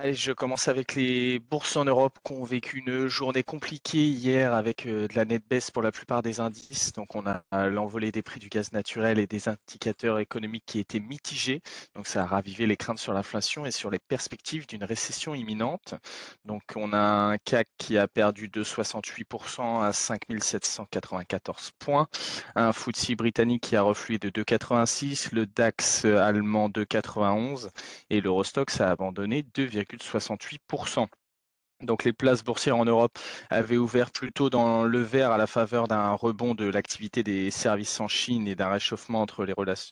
Allez, je commence avec les bourses en Europe qui ont vécu une journée compliquée hier avec euh, de la nette baisse pour la plupart des indices. Donc, on a l'envolée des prix du gaz naturel et des indicateurs économiques qui étaient mitigés. Donc, ça a ravivé les craintes sur l'inflation et sur les perspectives d'une récession imminente. Donc, on a un CAC qui a perdu de 68% à 5794 points, un FTSE britannique qui a reflué de 2,86, le DAX allemand de 91 et l'Eurostox a abandonné 2, 68%. Donc les places boursières en Europe avaient ouvert plutôt dans le vert à la faveur d'un rebond de l'activité des services en Chine et d'un réchauffement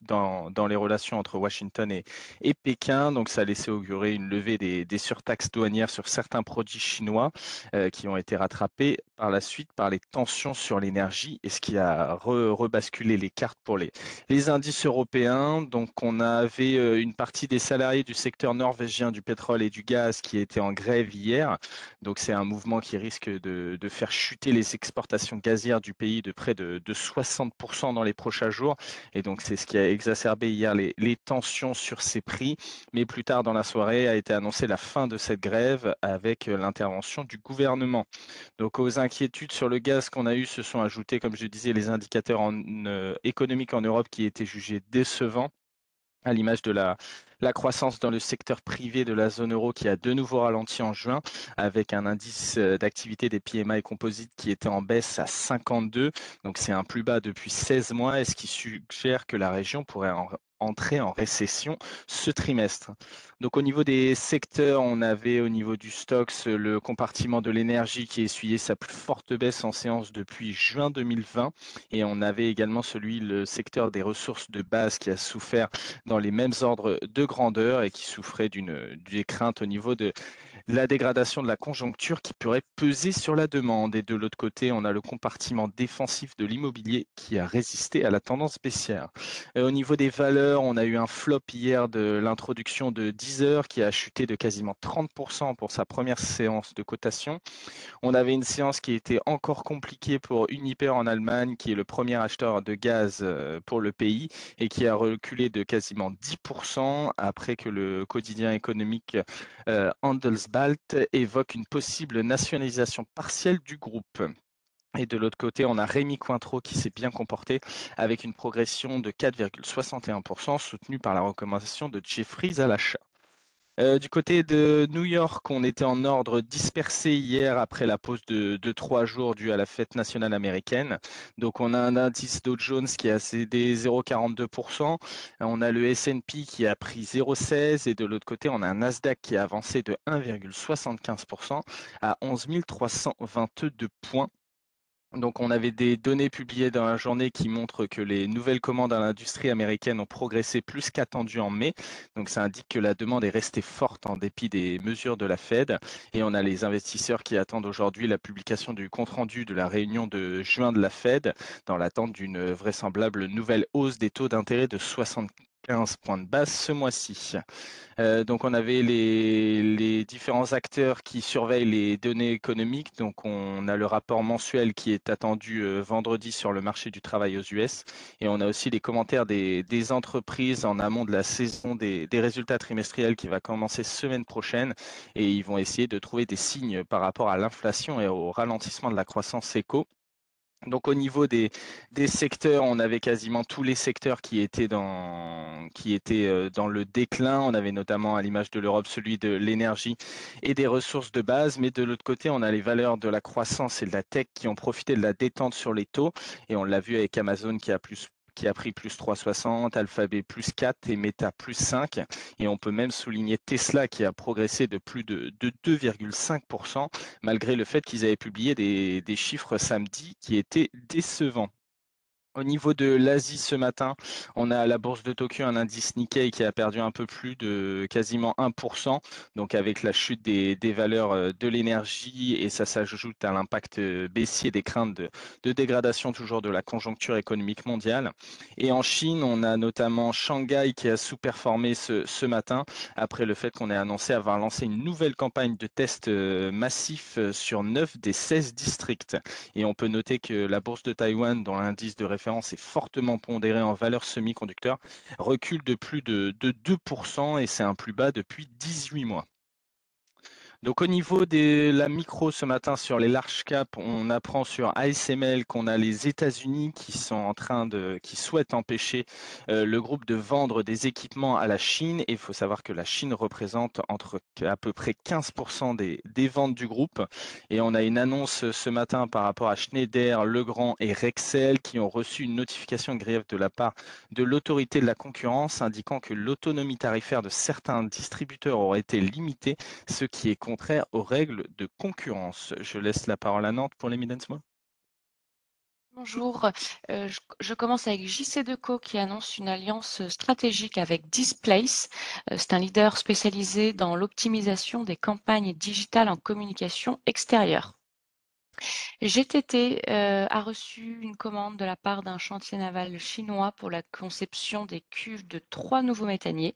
dans, les relations entre Washington et, Pékin. Donc ça a laissé augurer une levée des, des surtaxes douanières sur certains produits chinois euh, qui ont été rattrapés par la suite par les tensions sur l'énergie et ce qui a rebasculé les cartes pour les, les indices européens. Donc on avait euh, une partie des salariés du secteur norvégien du pétrole et du gaz qui étaient en grève hier. Donc c'est un mouvement qui risque de, faire chuter les exportations gazières du pays de près de, 60% dans les prochains jours. Et donc c'est ce qui a exacerbé hier les, tensions sur ces prix. Mais plus tard dans la soirée a été annoncée la fin de cette grève avec l'intervention du gouvernement. Donc aux inquiétudes sur le gaz qu'on a eues se sont ajoutés, comme je disais, les indicateurs euh, économiques en Europe qui étaient jugés décevants à l'image de la, croissance dans le secteur privé de la zone euro qui a de nouveau ralenti en juin, avec un indice euh, d'activité des PMI composites qui était en baisse à 52. Donc c'est un plus bas depuis 16 mois, et ce qui suggère que la région pourrait en entrer en récession ce trimestre. Donc au niveau des secteurs, on avait au niveau du stocks le compartiment de l'énergie qui essuyait sa plus forte baisse en séance depuis juin 2020 et on avait également celui le secteur des ressources de base qui a souffert dans les mêmes ordres de grandeur et qui souffrait d'une crainte au niveau de la dégradation de la conjoncture qui pourrait peser sur la demande. Et de l'autre côté, on a le compartiment défensif de l'immobilier qui a résisté à la tendance baissière. Au niveau des valeurs, on a eu un flop hier de l'introduction de Deezer qui a chuté de quasiment 30% pour sa première séance de cotation. On avait une séance qui était encore compliquée pour Uniper en Allemagne, qui est le premier acheteur de gaz euh, pour le pays et qui a reculé de quasiment 10% après que le quotidien économique euh, Handelsblatt évoque une possible nationalisation partielle du groupe. Et de l'autre côté, on a Rémi Cointreau qui s'est bien comporté avec une progression de 4,61% soutenue par la recommandation de Jeffries à l'achat. Euh, du côté de New York, on était en ordre dispersé hier après la pause de, trois jours due à la fête nationale américaine. Donc on a un indice Dow Jones qui a cédé 0,42%, on a le S&P qui a pris 0,16 et de l'autre côté on a un Nasdaq qui a avancé de 1,75% à 11 322 points. Donc, on avait des données publiées dans la journée qui montrent que les nouvelles commandes à l'industrie américaine ont progressé plus qu'attendu en mai. Donc, ça indique que la demande est restée forte en dépit des mesures de la Fed. Et on a les investisseurs qui attendent aujourd'hui la publication du compte-rendu de la réunion de juin de la Fed dans l'attente d'une vraisemblable nouvelle hausse des taux d'intérêt de 60 15 points de base ce mois-ci. Euh, donc on avait les, différents acteurs qui surveillent les données économiques. Donc on a le rapport mensuel qui est attendu euh, vendredi sur le marché du travail aux US. Et on a aussi les commentaires des, entreprises en amont de la saison des, des, résultats trimestriels qui va commencer semaine prochaine. Et ils vont essayer de trouver des signes par rapport à l'inflation et au ralentissement de la croissance éco. Donc au niveau des, secteurs, on avait quasiment tous les secteurs qui étaient dans, qui étaient euh, dans le déclin. On avait notamment à l'image de l'Europe celui de l'énergie et des ressources de base. Mais de l'autre côté, on a les valeurs de la croissance et de la tech qui ont profité de la détente sur les taux. Et on l'a vu avec Amazon qui a plus qui a pris plus 3,60, Alphabet plus 4 et Meta plus 5. Et on peut même souligner Tesla qui a progressé de plus de, 2,5% malgré le fait qu'ils avaient publié des, des chiffres samedi qui étaient décevants. Au niveau de l'Asie ce matin, on a à la bourse de Tokyo un indice Nikkei qui a perdu un peu plus de quasiment 1%, donc avec la chute des, valeurs euh, de l'énergie et ça s'ajoute à l'impact euh, baissier des craintes de, dégradation toujours de la conjoncture économique mondiale. Et en Chine, on a notamment Shanghai qui a sous-performé ce, matin après le fait qu'on ait annoncé avoir lancé une nouvelle campagne de tests euh, massifs sur 9 des 16 districts. Et on peut noter que la bourse de Taïwan, dont l'indice de référence est fortement pondéré en valeur semi-conducteur, recule de plus de, de 2% et c'est un plus bas depuis 18 mois. Donc au niveau de la micro ce matin sur les large caps, on apprend sur ASML qu'on a les États-Unis qui sont en train de, qui souhaitent empêcher euh, le groupe de vendre des équipements à la Chine. Et il faut savoir que la Chine représente entre à peu près 15% des, des ventes du groupe. Et on a une annonce ce matin par rapport à Schneider, Legrand et Rexel qui ont reçu une notification de grief de la part de l'autorité de la concurrence indiquant que l'autonomie tarifaire de certains distributeurs aurait été limitée, ce qui est contraire aux règles de concurrence. Je laisse la parole à Nantes pour les Midensmo. Bonjour, euh, je, commence avec JC Deco qui annonce une alliance stratégique avec Displace. Euh, c'est un leader spécialisé dans l'optimisation des campagnes digitales en communication extérieure. GTT euh, a reçu une commande de la part d'un chantier naval chinois pour la conception des cuves de trois nouveaux méthaniers.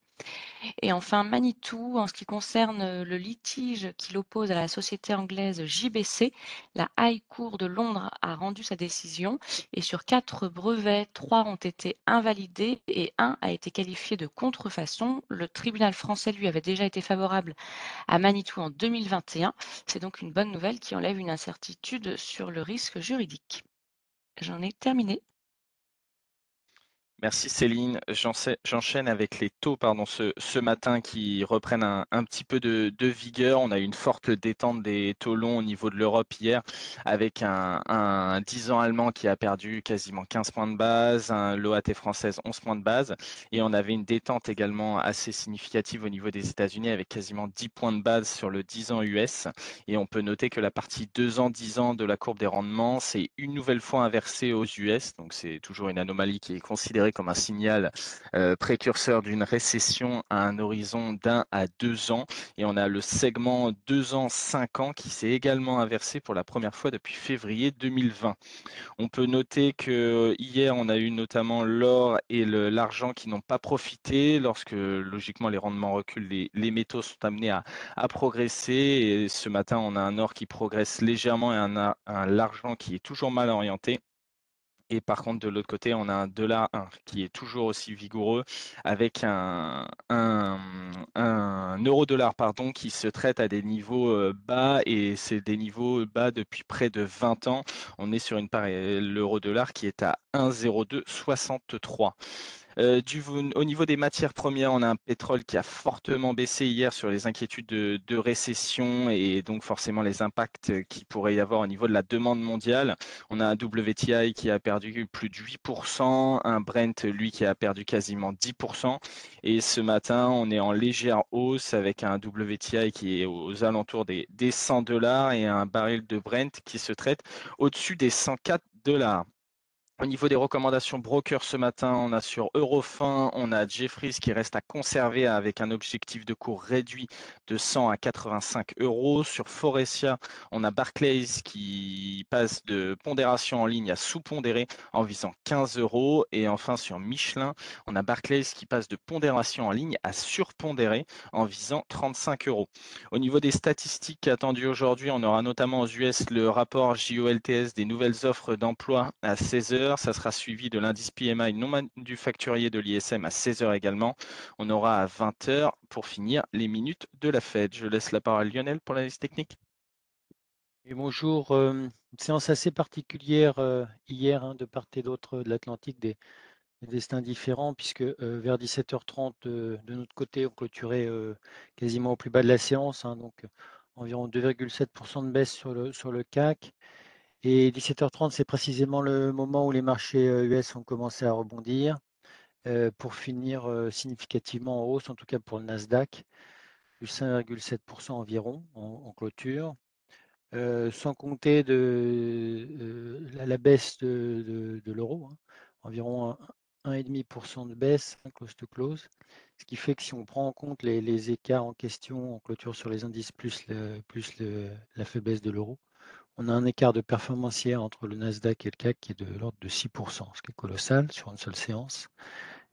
Et enfin, Manitou, en ce qui concerne euh, le litige qui l'oppose à la société anglaise JBC, la High Cour de Londres a rendu sa décision et sur quatre brevets, trois ont été invalidés et un a été qualifié de contrefaçon. Le tribunal français, lui, avait déjà été favorable à Manitou en 2021. C'est donc une bonne nouvelle qui enlève une incertitude sur le risque juridique. J'en ai terminé. Merci Céline. J'enchaîne avec les taux pardon, ce, matin qui reprennent un, petit peu de, vigueur. On a eu une forte détente des taux longs au niveau de l'Europe hier avec un, un 10 ans allemand qui a perdu quasiment 15 points de base, un l'OAT française 11 points de base et on avait une détente également assez significative au niveau des États-Unis avec quasiment 10 points de base sur le 10 ans US et on peut noter que la partie 2 ans 10 ans de la courbe des rendements c'est une nouvelle fois inversée aux US donc c'est toujours une anomalie qui est considérée comme un signal euh, précurseur d'une récession à un horizon d'un à deux ans. Et on a le segment deux ans, cinq ans qui s'est également inversé pour la première fois depuis février 2020. On peut noter que hier, on a eu notamment l'or et l'argent qui n'ont pas profité lorsque logiquement les rendements reculent, les, métaux sont amenés à, à, progresser. Et ce matin, on a un or qui progresse légèrement et un, un l'argent qui est toujours mal orienté. Et par contre, de l'autre côté, on a un dollar 1 qui est toujours aussi vigoureux avec un, euro-dollar pardon, qui se traite à des niveaux bas et c'est des niveaux bas depuis près de 20 ans. On est sur une l'euro-dollar qui est à 1,0263. Euh, au niveau des matières premières, on a un pétrole qui a fortement baissé hier sur les inquiétudes de, récession et donc forcément les impacts qu'il pourrait y avoir au niveau de la demande mondiale. On a un WTI qui a perdu plus de 8%, un Brent, lui, qui a perdu quasiment 10%. Et ce matin, on est en légère hausse avec un WTI qui est aux alentours des, des 100 dollars et un baril de Brent qui se traite au-dessus des 104 dollars. Au niveau des recommandations broker ce matin, on a sur Eurofin, on a Jeffries qui reste à conserver avec un objectif de cours réduit de 100 à 85 euros. Sur Forestia, on a Barclays qui passe de pondération en ligne à sous-pondéré en visant 15 euros. Et enfin sur Michelin, on a Barclays qui passe de pondération en ligne à surpondéré en visant 35 euros. Au niveau des statistiques attendues aujourd'hui, on aura notamment aux US le rapport JOLTS des nouvelles offres d'emploi à 16 heures ça sera suivi de l'indice PMI non manufacturier de l'ISM à 16h également. On aura à 20h pour finir les minutes de la Fed. Je laisse la parole à Lionel pour l'analyse technique. Bonjour, euh, une séance assez particulière euh, hier hein, de part et d'autre de l'Atlantique, des, des, destins différents, puisque euh, vers 17h30 de notre côté, on clôturait quasiment au plus bas de la séance, hein, donc environ 2,7% de baisse sur le, sur le CAC. Et 17h30, c'est précisément le moment où les marchés US ont commencé à rebondir pour finir significativement en hausse, en tout cas pour le Nasdaq, plus 5,7% environ en, clôture. sans compter la, baisse de, l'euro, hein, environ 1,5% de baisse, close to close, ce qui fait que si on prend en compte les, écarts en question en clôture sur les indices plus, plus la faiblesse de l'euro, on a un écart de performance entre le Nasdaq et le CAC qui est de l'ordre de 6%, ce qui est colossal sur une seule séance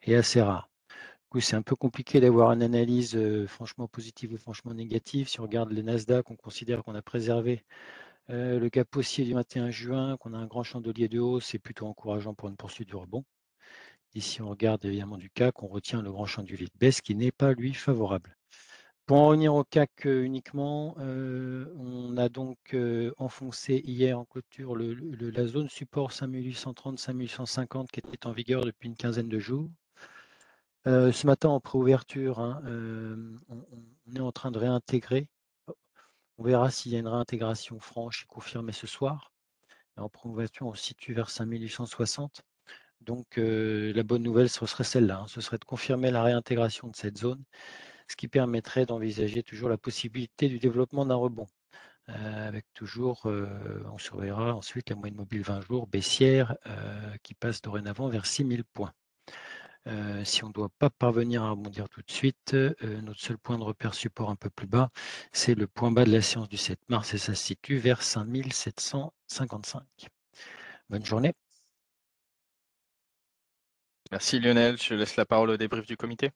et assez rare. Du coup, c'est un peu compliqué d'avoir une analyse euh, franchement positive ou franchement négative. Si on regarde le Nasdaq, on considère qu'on a préservé euh, le cap haussier du 21 juin, qu'on a un grand chandelier de hausse, c'est plutôt encourageant pour une poursuite du rebond. Ici, on regarde évidemment du CAC, on retient le grand chandelier de baisse qui n'est pas lui favorable. Pour en revenir au CAC uniquement, on a donc enfoncé hier en clôture la zone support 5830-5850 qui était en vigueur depuis une quinzaine de jours. ce matin, en préouverture, hein, on, est en train de réintégrer. On verra s'il y a une réintégration franche et confirmée ce soir. En préouverture, on se situe vers 5860. Donc la bonne nouvelle, ce serait celle-là. Hein. ce serait de confirmer la réintégration de cette zone ce qui permettrait d'envisager toujours la possibilité du développement d'un rebond. Euh, avec toujours, euh, on surveillera ensuite la moyenne mobile 20 jours baissière euh, qui passe dorénavant vers 6000 points. si on ne doit pas parvenir à rebondir tout de suite, notre seul point de repère support un peu plus bas, c'est le point bas de la séance du 7 mars et ça se situe vers 5755. Bonne journée. Merci Lionel, je laisse la parole au débrief du comité.